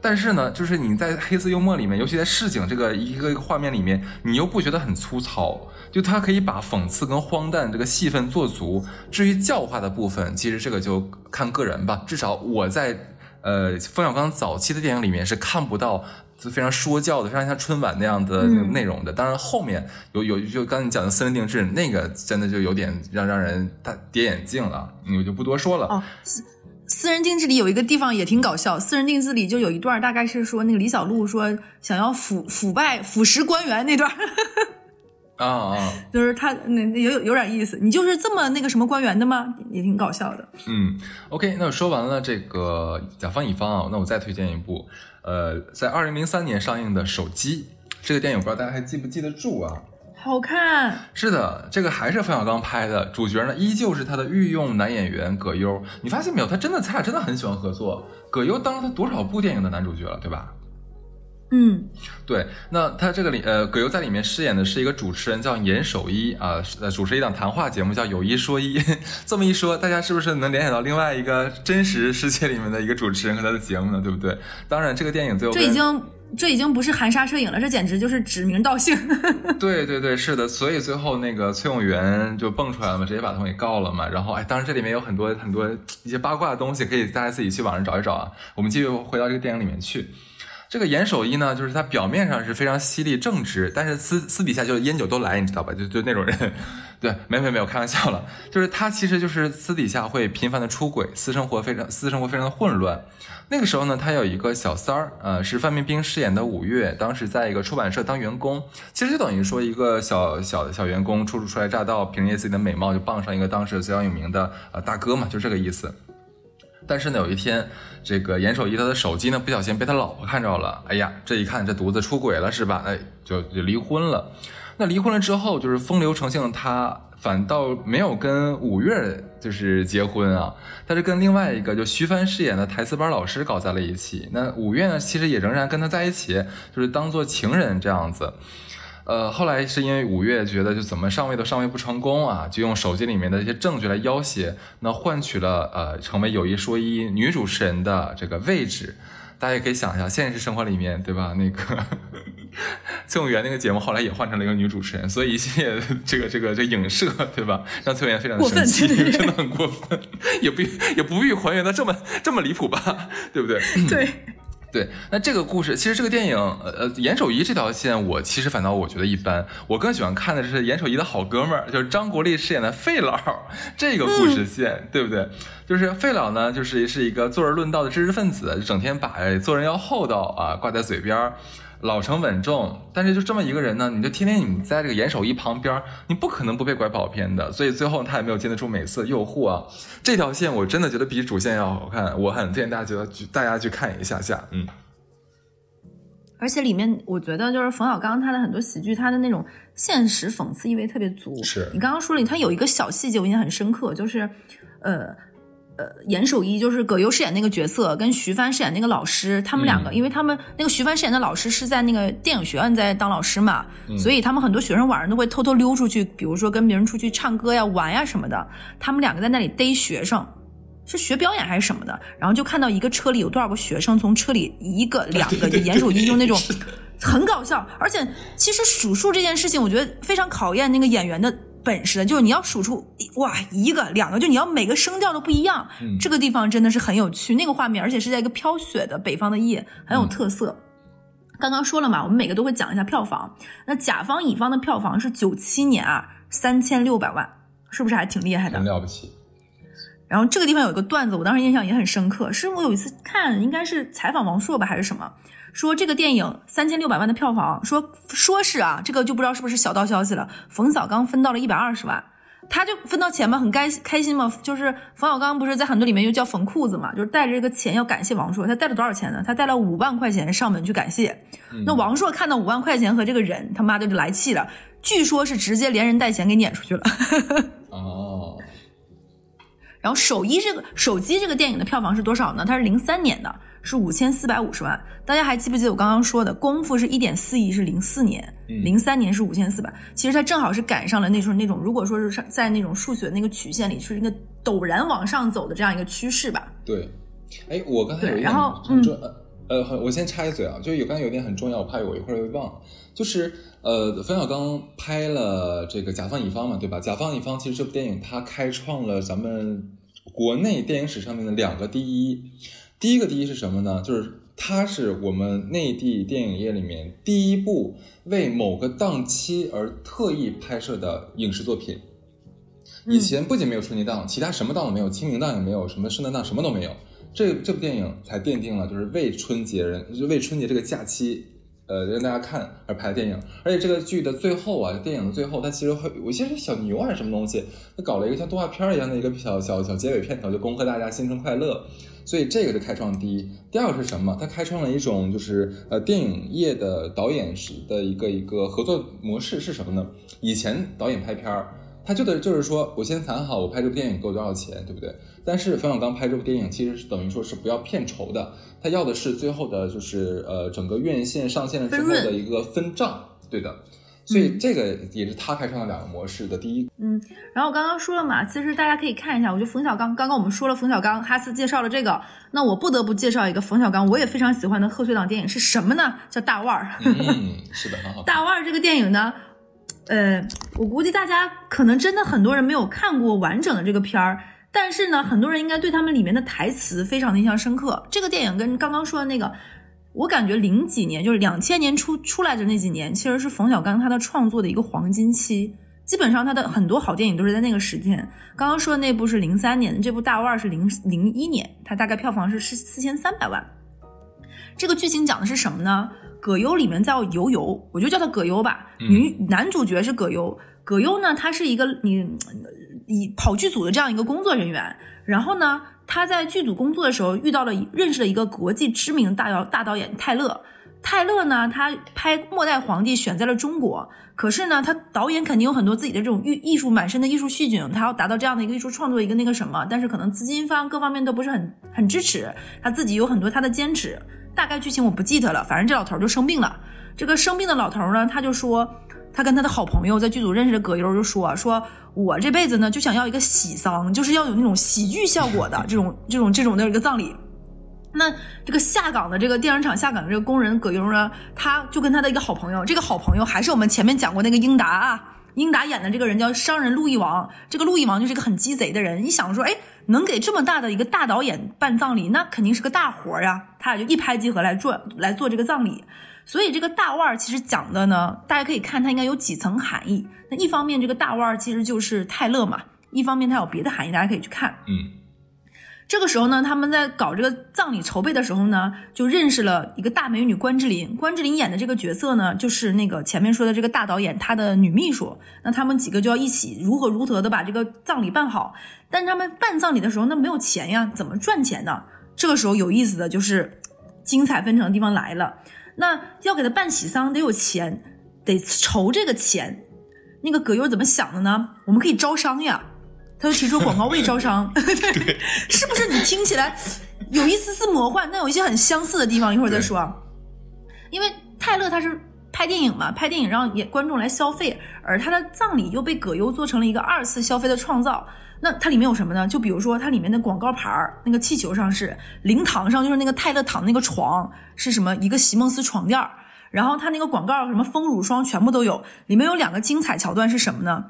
但是呢，就是你在黑色幽默里面，尤其在市井这个一个一个画面里面，你又不觉得很粗糙，就它可以把讽刺跟荒诞这个戏份做足。至于教化的部分，其实这个就看个人吧。至少我在呃冯小刚早期的电影里面是看不到非常说教的，非常像春晚那样的那种内容的。当然后面有有就刚才你讲的私人定制那个，真的就有点让让人大跌眼镜了，我就不多说了。哦，私私人定制里有一个地方也挺搞笑，私人定制里就有一段，大概是说那个李小璐说想要腐腐败腐蚀官员那段，啊啊，就是他那那有有有点意思。你就是这么那个什么官员的吗？也挺搞笑的。嗯，OK，那我说完了这个甲方乙方啊，那我再推荐一部，呃，在二零零三年上映的《手机》这个电影，不知道大家还记不记得住啊？好看，是的，这个还是冯小刚拍的，主角呢依旧是他的御用男演员葛优。你发现没有，他真的他俩真的很喜欢合作。葛优当了他多少部电影的男主角了，对吧？嗯，对，那他这个里呃，葛优在里面饰演的是一个主持人，叫严守一啊，是呃，主持一档谈话节目叫《有一说一》。这么一说，大家是不是能联想到另外一个真实世界里面的一个主持人和他的节目呢？对不对？当然，这个电影最后这已经这已经不是含沙射影了，这简直就是指名道姓。对对对，是的，所以最后那个崔永元就蹦出来了嘛，直接把他们给告了嘛。然后哎，当然这里面有很多很多一些八卦的东西，可以大家自己去网上找一找啊。我们继续回到这个电影里面去。这个严守一呢，就是他表面上是非常犀利正直，但是私私底下就烟酒都来，你知道吧？就就那种人。对，没没没有开玩笑了，就是他其实就是私底下会频繁的出轨，私生活非常私生活非常的混乱。那个时候呢，他有一个小三儿，呃，是范冰冰饰演的五月，当时在一个出版社当员工，其实就等于说一个小小小员工初初来乍到，凭借自己的美貌就傍上一个当时非常有名的呃大哥嘛，就这个意思。但是呢，有一天，这个严守一他的手机呢不小心被他老婆看着了，哎呀，这一看这犊子出轨了是吧？哎，就就离婚了。那离婚了之后，就是风流成性他，反倒没有跟五月就是结婚啊，他是跟另外一个就徐帆饰演的台词班老师搞在了一起。那五月呢，其实也仍然跟他在一起，就是当做情人这样子。呃，后来是因为五月觉得就怎么上位都上位不成功啊，就用手机里面的一些证据来要挟，那换取了呃成为有一说一女主持人的这个位置。大家也可以想一下，现实生活里面，对吧？那个崔永元那个节目后来也换成了一个女主持人，所以一系列这个这个这影射，对吧？让崔永元非常的生气，真的很过分，也不也不必还原的这么这么离谱吧？对不对？对。对，那这个故事其实这个电影，呃呃，严守一这条线，我其实反倒我觉得一般。我更喜欢看的是严守一的好哥们儿，就是张国立饰演的费老这个故事线，对不对？就是费老呢，就是是一个坐而论道的知识分子，就整天把做人要厚道啊挂在嘴边儿。老成稳重，但是就这么一个人呢，你就天天你在这个严守一旁边，你不可能不被拐跑偏的。所以最后他也没有经得住美色诱惑啊。这条线我真的觉得比主线要好看，我很推荐大家觉得大家去看一下下，嗯。而且里面我觉得就是冯小刚他的很多喜剧，他的那种现实讽刺意味特别足。是你刚刚说了，他有一个小细节我印象很深刻，就是呃。呃，严守一就是葛优饰演那个角色，跟徐帆饰演那个老师，他们两个，因为他们那个徐帆饰演的老师是在那个电影学院在当老师嘛，所以他们很多学生晚上都会偷偷溜出去，比如说跟别人出去唱歌呀、玩呀什么的。他们两个在那里逮学生，是学表演还是什么的？然后就看到一个车里有多少个学生，从车里一个、两个，就严守一用那种 很搞笑，而且其实数数这件事情，我觉得非常考验那个演员的。本事的，就是你要数出哇一个两个，就你要每个声调都不一样。这个地方真的是很有趣，那个画面，而且是在一个飘雪的北方的夜，很有特色。刚刚说了嘛，我们每个都会讲一下票房。那甲方乙方的票房是九七年啊，三千六百万，是不是还挺厉害的？很了不起。然后这个地方有一个段子，我当时印象也很深刻，是我有一次看，应该是采访王朔吧，还是什么？说这个电影三千六百万的票房，说说是啊，这个就不知道是不是小道消息了。冯小刚分到了一百二十万，他就分到钱嘛，很开开心嘛。就是冯小刚不是在很多里面又叫冯裤子嘛，就是带着这个钱要感谢王朔。他带了多少钱呢？他带了五万块钱上门去感谢。那王朔看到五万块钱和这个人，他妈的就来气了，据说是直接连人带钱给撵出去了。哦。然后手一这个手机这个电影的票房是多少呢？它是零三年的。是五千四百五十万，大家还记不记得我刚刚说的功夫是一点四亿，是零四年，零三年是五千四百，其实它正好是赶上了那时候那种，如果说是在那种数学那个曲线里是一个陡然往上走的这样一个趋势吧。对，哎，我刚才有一点很重，呃，我先插一嘴啊，就有刚才有点很重要，我怕我一会儿会忘，就是呃，冯小刚拍了这个甲方乙方嘛，对吧？甲方乙方其实这部电影它开创了咱们国内电影史上面的两个第一。第一个第一是什么呢？就是它是我们内地电影业里面第一部为某个档期而特意拍摄的影视作品。以前不仅没有春节档，其他什么档都没有，清明档也没有，什么圣诞档什么都没有。这这部电影才奠定了就是为春节人，就为春节这个假期。呃，让大家看而拍的电影，而且这个剧的最后啊，电影的最后，它其实会有一些小牛还是什么东西，它搞了一个像动画片一样的一个小小小结尾片头，就恭贺大家新春快乐。所以这个是开创第一。第二个是什么？它开创了一种就是呃电影业的导演的一个一个合作模式是什么呢？以前导演拍片儿。他就得就是说，我先谈好，我拍这部电影给我多少钱，对不对？但是冯小刚拍这部电影，其实是等于说是不要片酬的，他要的是最后的，就是呃整个院线上线了之后的一个分账，对的。所以这个也是他开创了两个模式的第一。嗯，然后我刚刚说了嘛，其实大家可以看一下，我觉得冯小刚刚刚我们说了冯小刚，哈斯介绍了这个，那我不得不介绍一个冯小刚我也非常喜欢的贺岁档电影是什么呢？叫大腕儿。嗯，是的，很好。大腕儿这个电影呢，呃，我估计大家可能真的很多人没有看过完整的这个片儿，但是呢，很多人应该对他们里面的台词非常的印象深刻。这个电影跟刚刚说的那个。我感觉零几年就是两千年出出来的那几年，其实是冯小刚他的创作的一个黄金期。基本上他的很多好电影都是在那个时间。刚刚说的那部是零三年，这部大腕是零零一年，它大概票房是是四千三百万。这个剧情讲的是什么呢？葛优里面叫尤尤，我就叫他葛优吧。女男主角是葛优，葛优呢，他是一个你以跑剧组的这样一个工作人员，然后呢。他在剧组工作的时候遇到了认识了一个国际知名大导大导演泰勒。泰勒呢，他拍《末代皇帝》选在了中国，可是呢，他导演肯定有很多自己的这种艺艺术满身的艺术细菌，他要达到这样的一个艺术创作一个那个什么，但是可能资金方各方面都不是很很支持，他自己有很多他的坚持。大概剧情我不记得了，反正这老头就生病了。这个生病的老头呢，他就说。他跟他的好朋友在剧组认识的葛优就说：“说我这辈子呢就想要一个喜丧，就是要有那种喜剧效果的这种这种这种的一个葬礼。那这个下岗的这个电影厂下岗的这个工人葛优呢，他就跟他的一个好朋友，这个好朋友还是我们前面讲过那个英达啊，英达演的这个人叫商人路易王。这个路易王就是一个很鸡贼的人。你想说，哎，能给这么大的一个大导演办葬礼，那肯定是个大活呀。他俩就一拍即合来做来做这个葬礼。”所以这个大腕儿其实讲的呢，大家可以看它应该有几层含义。那一方面，这个大腕儿其实就是泰勒嘛；一方面，它有别的含义，大家可以去看。嗯，这个时候呢，他们在搞这个葬礼筹备的时候呢，就认识了一个大美女关之琳。关之琳演的这个角色呢，就是那个前面说的这个大导演他的女秘书。那他们几个就要一起如何如何的把这个葬礼办好。但他们办葬礼的时候，那没有钱呀，怎么赚钱呢？这个时候有意思的就是精彩纷呈的地方来了。那要给他办喜丧得有钱，得筹这个钱。那个葛优怎么想的呢？我们可以招商呀，他就提出广告位招商，是不是？你听起来有一丝丝魔幻，但有一些很相似的地方，一会儿再说。因为泰勒他是拍电影嘛，拍电影让也观众来消费，而他的葬礼又被葛优做成了一个二次消费的创造。那它里面有什么呢？就比如说，它里面的广告牌儿，那个气球上是灵堂上就是那个泰勒躺那个床是什么？一个席梦思床垫儿。然后它那个广告什么丰乳霜全部都有。里面有两个精彩桥段是什么呢？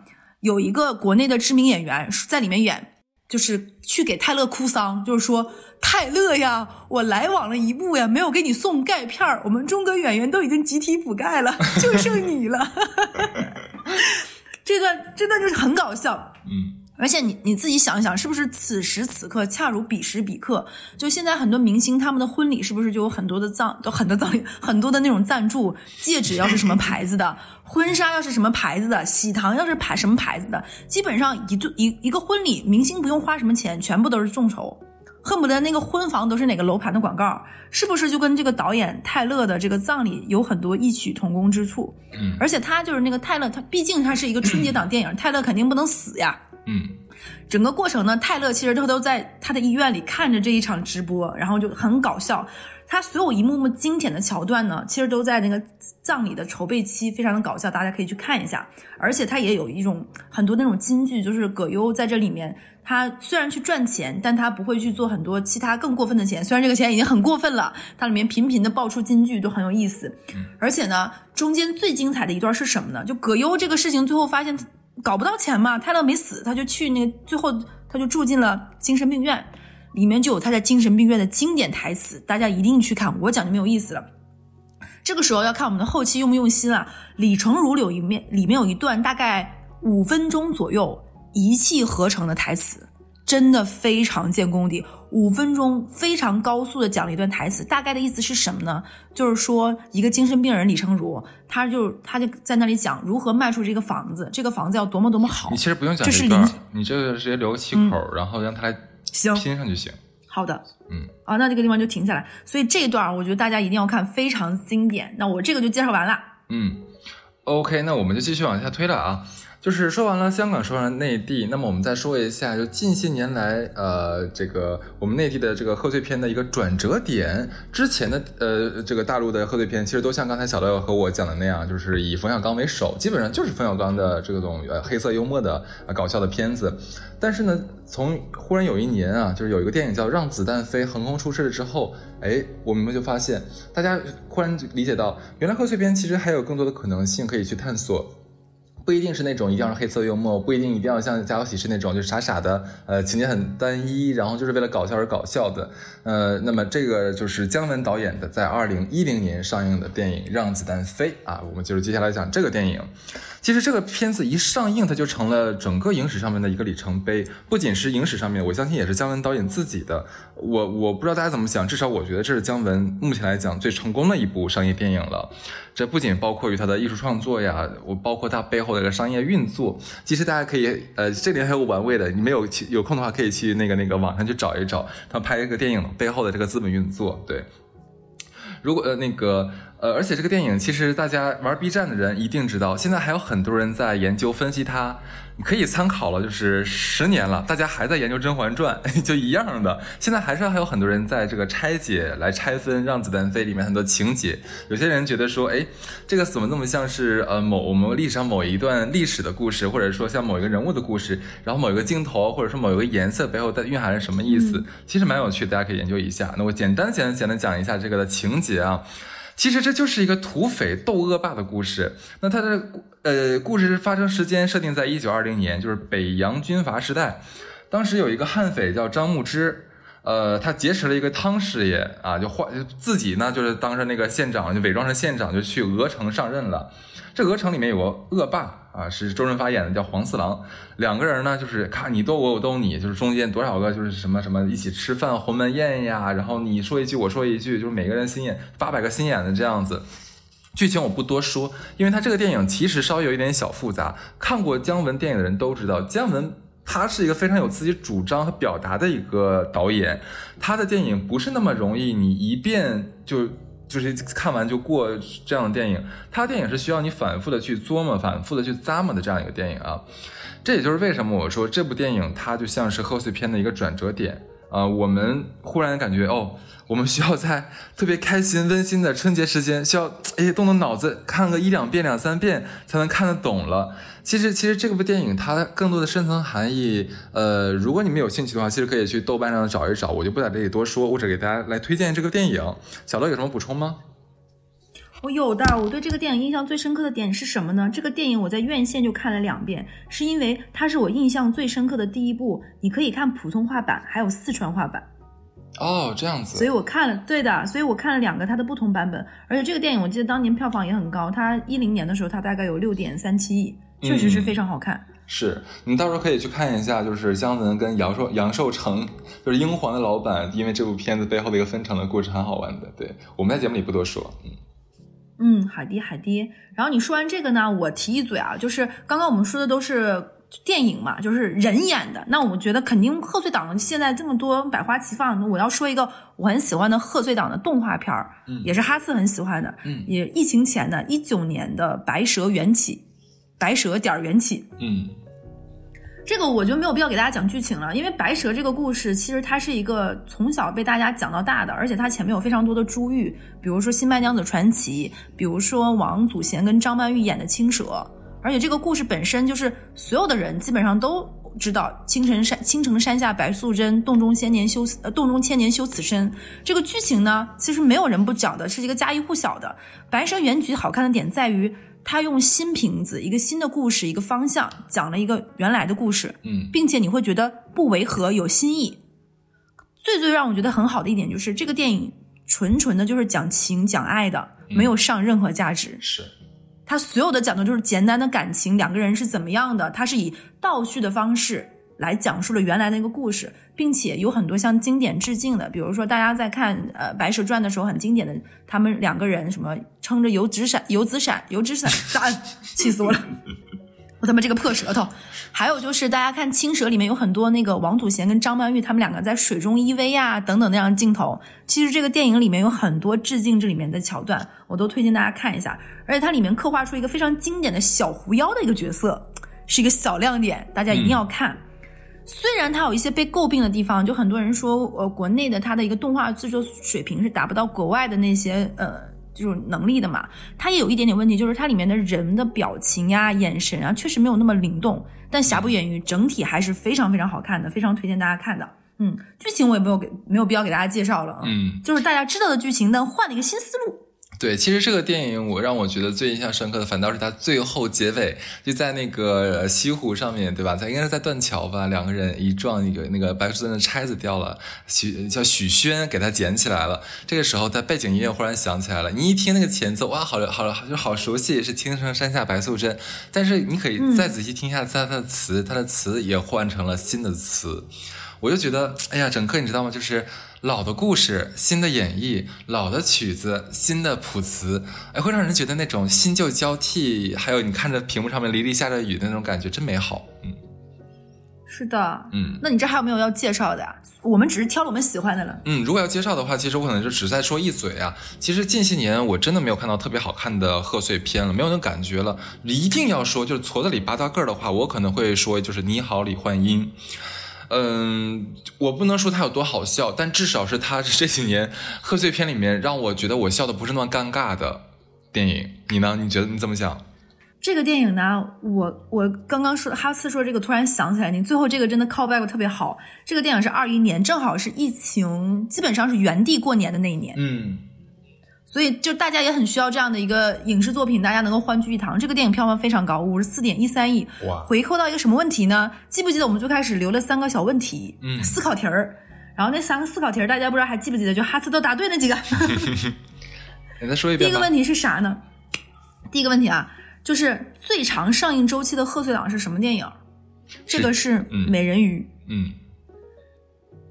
有一个国内的知名演员在里面演，就是去给泰勒哭丧，就是说泰勒呀，我来晚了一步呀，没有给你送钙片儿，我们中国演员都已经集体补钙了，就剩你了。这个真的就是很搞笑，嗯。而且你你自己想一想，是不是此时此刻恰如彼时彼刻？就现在很多明星他们的婚礼，是不是就有很多的葬，都很多葬礼，很多的那种赞助？戒指要是什么牌子的，婚纱要是什么牌子的，喜糖要是牌什么牌子的，基本上一对一一个婚礼，明星不用花什么钱，全部都是众筹，恨不得那个婚房都是哪个楼盘的广告，是不是就跟这个导演泰勒的这个葬礼有很多异曲同工之处？嗯，而且他就是那个泰勒，他毕竟他是一个春节档电影，泰勒肯定不能死呀。嗯，整个过程呢，泰勒其实他都在他的医院里看着这一场直播，然后就很搞笑。他所有一幕幕经典的桥段呢，其实都在那个葬礼的筹备期，非常的搞笑，大家可以去看一下。而且他也有一种很多那种金句，就是葛优在这里面，他虽然去赚钱，但他不会去做很多其他更过分的钱。虽然这个钱已经很过分了，它里面频频的爆出金句，都很有意思。而且呢，中间最精彩的一段是什么呢？就葛优这个事情最后发现。搞不到钱嘛，泰勒没死，他就去那个，最后他就住进了精神病院，里面就有他在精神病院的经典台词，大家一定去看，我讲就没有意思了。这个时候要看我们的后期用不用心了。李成儒有一面里面有一段大概五分钟左右一气呵成的台词。真的非常见功底，五分钟非常高速的讲了一段台词，大概的意思是什么呢？就是说一个精神病人李成儒，他就他就在那里讲如何卖出这个房子，这个房子要多么多么好。你其实不用讲这段，你这个直接留个气口，然后让他来行拼上就行。好的，嗯，啊，那这个地方就停下来。所以这一段我觉得大家一定要看，非常经典。那我这个就介绍完了。嗯，OK，那我们就继续往下推了啊。就是说完了香港，说完了内地，那么我们再说一下，就近些年来，呃，这个我们内地的这个贺岁片的一个转折点。之前的呃，这个大陆的贺岁片，其实都像刚才小乐和我讲的那样，就是以冯小刚为首，基本上就是冯小刚的这种呃黑色幽默的啊搞笑的片子。但是呢，从忽然有一年啊，就是有一个电影叫《让子弹飞》横空出世了之后，哎，我们就发现，大家忽然理解到，原来贺岁片其实还有更多的可能性可以去探索。不一定是那种一定要是黑色幽默，不一定一定要像《家有喜事》那种就是傻傻的，呃，情节很单一，然后就是为了搞笑而搞笑的。呃，那么这个就是姜文导演的在二零一零年上映的电影《让子弹飞》啊，我们就是接下来讲这个电影。其实这个片子一上映，它就成了整个影史上面的一个里程碑。不仅是影史上面，我相信也是姜文导演自己的。我我不知道大家怎么想，至少我觉得这是姜文目前来讲最成功的一部商业电影了。这不仅包括于他的艺术创作呀，我包括他背后的一个商业运作。其实大家可以，呃，这里还有玩味的，你没有有空的话，可以去那个那个网上去找一找，他拍一个电影背后的这个资本运作。对，如果呃那个。呃，而且这个电影其实大家玩 B 站的人一定知道，现在还有很多人在研究分析它，你可以参考了。就是十年了，大家还在研究《甄嬛传》，就一样的。现在还是还有很多人在这个拆解、来拆分《让子弹飞》里面很多情节。有些人觉得说，哎，这个怎么那么像是呃某我们历史上某一段历史的故事，或者说像某一个人物的故事，然后某一个镜头或者说某一个颜色背后在蕴含着什么意思？其实蛮有趣，大家可以研究一下。那我简单简单简单讲一下这个的情节啊。其实这就是一个土匪斗恶霸的故事。那它的呃故事发生时间设定在一九二零年，就是北洋军阀时代。当时有一个悍匪叫张牧之，呃，他劫持了一个汤师爷啊，就换自己呢就是当着那个县长，就伪装成县长，就去鹅城上任了。这鹅城里面有个恶霸。啊，是周润发演的，叫黄四郎。两个人呢，就是看你逗我，我逗你，就是中间多少个就是什么什么一起吃饭鸿门宴呀，然后你说一句我说一句，就是每个人心眼八百个心眼的这样子。剧情我不多说，因为他这个电影其实稍微有一点小复杂。看过姜文电影的人都知道，姜文他是一个非常有自己主张和表达的一个导演，他的电影不是那么容易你一遍就。就是看完就过这样的电影，他电影是需要你反复的去琢磨、反复的去咂摸的这样一个电影啊。这也就是为什么我说这部电影它就像是贺岁片的一个转折点。啊，我们忽然感觉哦，我们需要在特别开心、温馨的春节时间，需要哎动动脑子，看个一两遍、两三遍才能看得懂了。其实，其实这部电影它更多的深层含义，呃，如果你们有兴趣的话，其实可以去豆瓣上找一找，我就不在这里多说，我只给大家来推荐这个电影。小乐有什么补充吗？我有的，我对这个电影印象最深刻的点是什么呢？这个电影我在院线就看了两遍，是因为它是我印象最深刻的第一部。你可以看普通话版，还有四川话版。哦，这样子。所以我看了，对的，所以我看了两个它的不同版本。而且这个电影我记得当年票房也很高，它一零年的时候它大概有六点三七亿，确实是非常好看。是你到时候可以去看一下，就是姜文跟杨寿杨寿成，就是英皇的老板，因为这部片子背后的一个分成的故事，很好玩的。对，我们在节目里不多说，嗯。嗯，好的好的。然后你说完这个呢，我提一嘴啊，就是刚刚我们说的都是电影嘛，就是人演的。那我觉得肯定贺岁档现在这么多百花齐放，我要说一个我很喜欢的贺岁档的动画片儿，也是哈斯很喜欢的，嗯，也疫情前的一九年的《白蛇缘起》，白蛇点缘起，嗯。这个我就没有必要给大家讲剧情了，因为白蛇这个故事其实它是一个从小被大家讲到大的，而且它前面有非常多的珠玉，比如说《新白娘子传奇》，比如说王祖贤跟张曼玉演的《青蛇》，而且这个故事本身就是所有的人基本上都知道，青城山青城山下白素贞，洞中千年修呃洞中千年修此身。这个剧情呢，其实没有人不讲的，是一个家喻户晓的。白蛇缘起好看的点在于。他用新瓶子，一个新的故事，一个方向，讲了一个原来的故事，嗯，并且你会觉得不违和，有新意。最最让我觉得很好的一点就是，这个电影纯纯的就是讲情讲爱的，没有上任何价值。是，他所有的讲的就是简单的感情，两个人是怎么样的，他是以倒叙的方式。来讲述了原来那个故事，并且有很多向经典致敬的，比如说大家在看呃《白蛇传》的时候，很经典的，他们两个人什么撑着油纸伞、油纸伞、油纸伞，伞，气死我了！我他妈这个破舌头。还有就是大家看《青蛇》里面有很多那个王祖贤跟张曼玉他们两个在水中依偎呀等等那样的镜头，其实这个电影里面有很多致敬这里面的桥段，我都推荐大家看一下。而且它里面刻画出一个非常经典的小狐妖的一个角色。是一个小亮点，大家一定要看。虽然它有一些被诟病的地方，就很多人说，呃，国内的它的一个动画制作水平是达不到国外的那些呃这种能力的嘛。它也有一点点问题，就是它里面的人的表情呀、眼神啊，确实没有那么灵动。但瑕不掩瑜，整体还是非常非常好看的，非常推荐大家看的。嗯，剧情我也没有给没有必要给大家介绍了，嗯，就是大家知道的剧情，但换了一个新思路。对，其实这个电影我让我觉得最印象深刻的，反倒是它最后结尾就在那个西湖上面对吧？在应该是在断桥吧，两个人一撞，一个那个白素贞的钗子掉了，许叫许宣给他捡起来了。这个时候，他背景音乐忽然响起来了，你一听那个前奏，哇，好好就好熟悉，是《青城山下白素贞》。但是你可以再仔细听一下他的词，他的词也换成了新的词。我就觉得，哎呀，整个你知道吗？就是老的故事，新的演绎，老的曲子，新的谱词，哎，会让人觉得那种新旧交替，还有你看着屏幕上面沥沥下着雨的那种感觉，真美好。嗯，是的，嗯，那你这还有没有要介绍的呀？我们只是挑了我们喜欢的了。嗯，如果要介绍的话，其实我可能就只在说一嘴啊。其实近些年我真的没有看到特别好看的贺岁片了，没有那种感觉了。一定要说就是矬子里拔大个儿的话，我可能会说就是《你好，李焕英》。嗯，我不能说它有多好笑，但至少是它这几年贺岁片里面让我觉得我笑的不是那么尴尬的电影。你呢？你觉得你怎么想？这个电影呢，我我刚刚说哈斯说这个，突然想起来，你最后这个真的 call back 特别好。这个电影是二一年，正好是疫情基本上是原地过年的那一年。嗯。所以，就大家也很需要这样的一个影视作品，大家能够欢聚一堂。这个电影票房非常高，五十四点一三亿。哇！回扣到一个什么问题呢？记不记得我们最开始留了三个小问题，嗯，思考题儿。然后那三个思考题儿，大家不知道还记不记得？就哈斯都答对那几个。你 再说一遍。第一个问题是啥呢？第一个问题啊，就是最长上映周期的贺岁档是什么电影？这个是《美人鱼》。嗯。然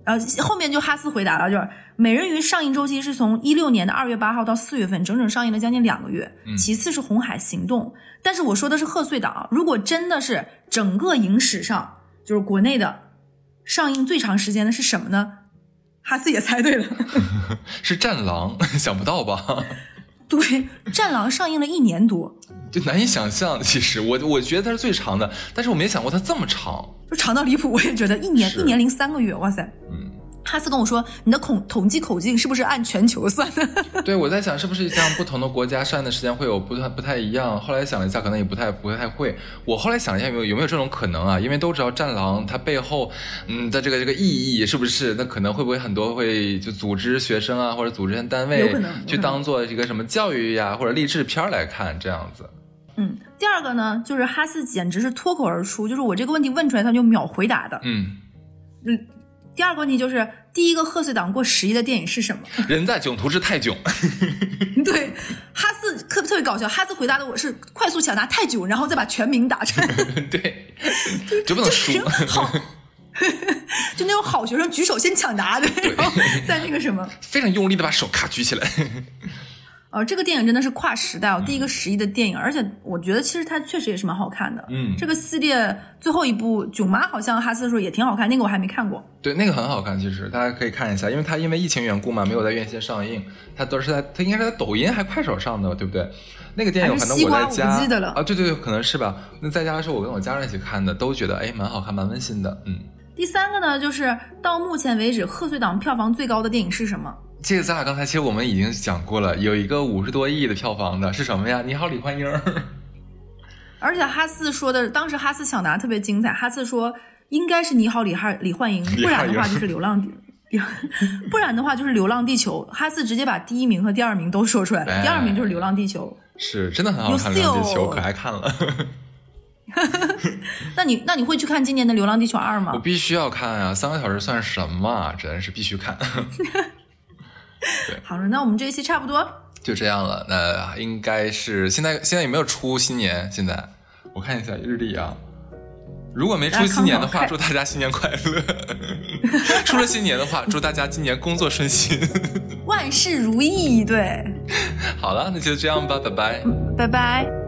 后后面就哈斯回答了，就是。美人鱼上映周期是从一六年的二月八号到四月份，整整上映了将近两个月。其次是红海行动，但是我说的是贺岁档。如果真的是整个影史上，就是国内的上映最长时间的是什么呢？哈斯也猜对了，是战狼，想不到吧？对，战狼上映了一年多，就难以想象。其实我我觉得它是最长的，但是我没想过它这么长，就长到离谱。我也觉得一年一年零三个月，哇塞，嗯。哈斯跟我说：“你的统统计口径是不是按全球算的？” 对，我在想是不是像不同的国家上映的时间会有不太不太一样。后来想了一下，可能也不太不太会。我后来想了一下，有没有有没有这种可能啊？因为都知道《战狼》它背后嗯的这个这个意义是不是？那可能会不会很多会就组织学生啊，或者组织单位去当做一个什么教育呀或者励志片来看这样子？嗯，第二个呢，就是哈斯简直是脱口而出，就是我这个问题问出来他就秒回答的。嗯嗯。第二个问题就是，第一个贺岁档过十亿的电影是什么？人在囧途之泰囧。对，哈斯特特别搞笑，哈斯回答的我是快速抢答泰囧，然后再把全名打 出来。对，就不能输。好，就那种好学生举手先抢答的，然后再那个什么，非常用力的把手卡举起来。呃，这个电影真的是跨时代，哦，第一个十亿的电影，而且我觉得其实它确实也是蛮好看的。嗯，这个系列最后一部《囧妈》好像哈斯说也挺好看，那个我还没看过。对，那个很好看，其实大家可以看一下，因为它因为疫情缘故嘛，没有在院线上映，它都是在它应该是在抖音还快手上的，对不对？那个电影反正我在家啊，对对对，可能是吧。那在家的时候我跟我家人一起看的，都觉得哎蛮好看，蛮温馨的。嗯。第三个呢，就是到目前为止贺岁档票房最高的电影是什么？这个咱俩刚才其实我们已经讲过了，有一个五十多亿的票房的是什么呀？你好，李焕英。而且哈斯说的，当时哈斯抢答特别精彩。哈斯说应该是你好，李汉李焕英，不然的话就是流浪，不然的话就是流浪地球。哈斯直接把第一名和第二名都说出来了，第二名就是流浪地球，是真的很好看，流浪地球可爱看了。那你那你会去看今年的流浪地球二吗？我必须要看啊，三个小时算什么？真是必须看。好了，那我们这一期差不多就这样了。那应该是现在现在有没有出新年？现在我看一下日历啊。如果没出新年的话，祝大家新年快乐。出了新年的话，祝大家今年工作顺心，万事如意。对，好了，那就这样吧，拜拜，拜拜。